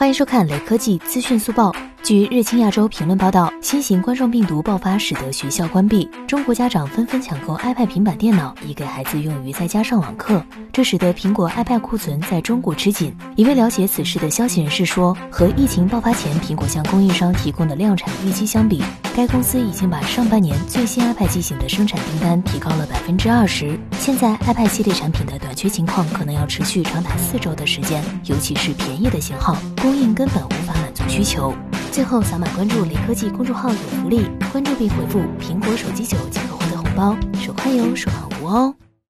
欢迎收看雷科技资讯速报。据日经亚洲评论报道，新型冠状病毒爆发使得学校关闭，中国家长纷纷抢购 iPad 平板电脑，以给孩子用于在家上网课。这使得苹果 iPad 库存在中国吃紧。一位了解此事的消息人士说，和疫情爆发前苹果向供应商提供的量产预期相比，该公司已经把上半年最新 iPad 机型的生产订单提高了百分之二十。现在 iPad 系列产品的短缺情况可能要持续长达四周的时间，尤其是便宜的型号，供应根本无法满足需求。最后，扫码关注雷科技公众号有福利，关注并回复“苹果手机九”即可获得红包，手快有，手慢无哦。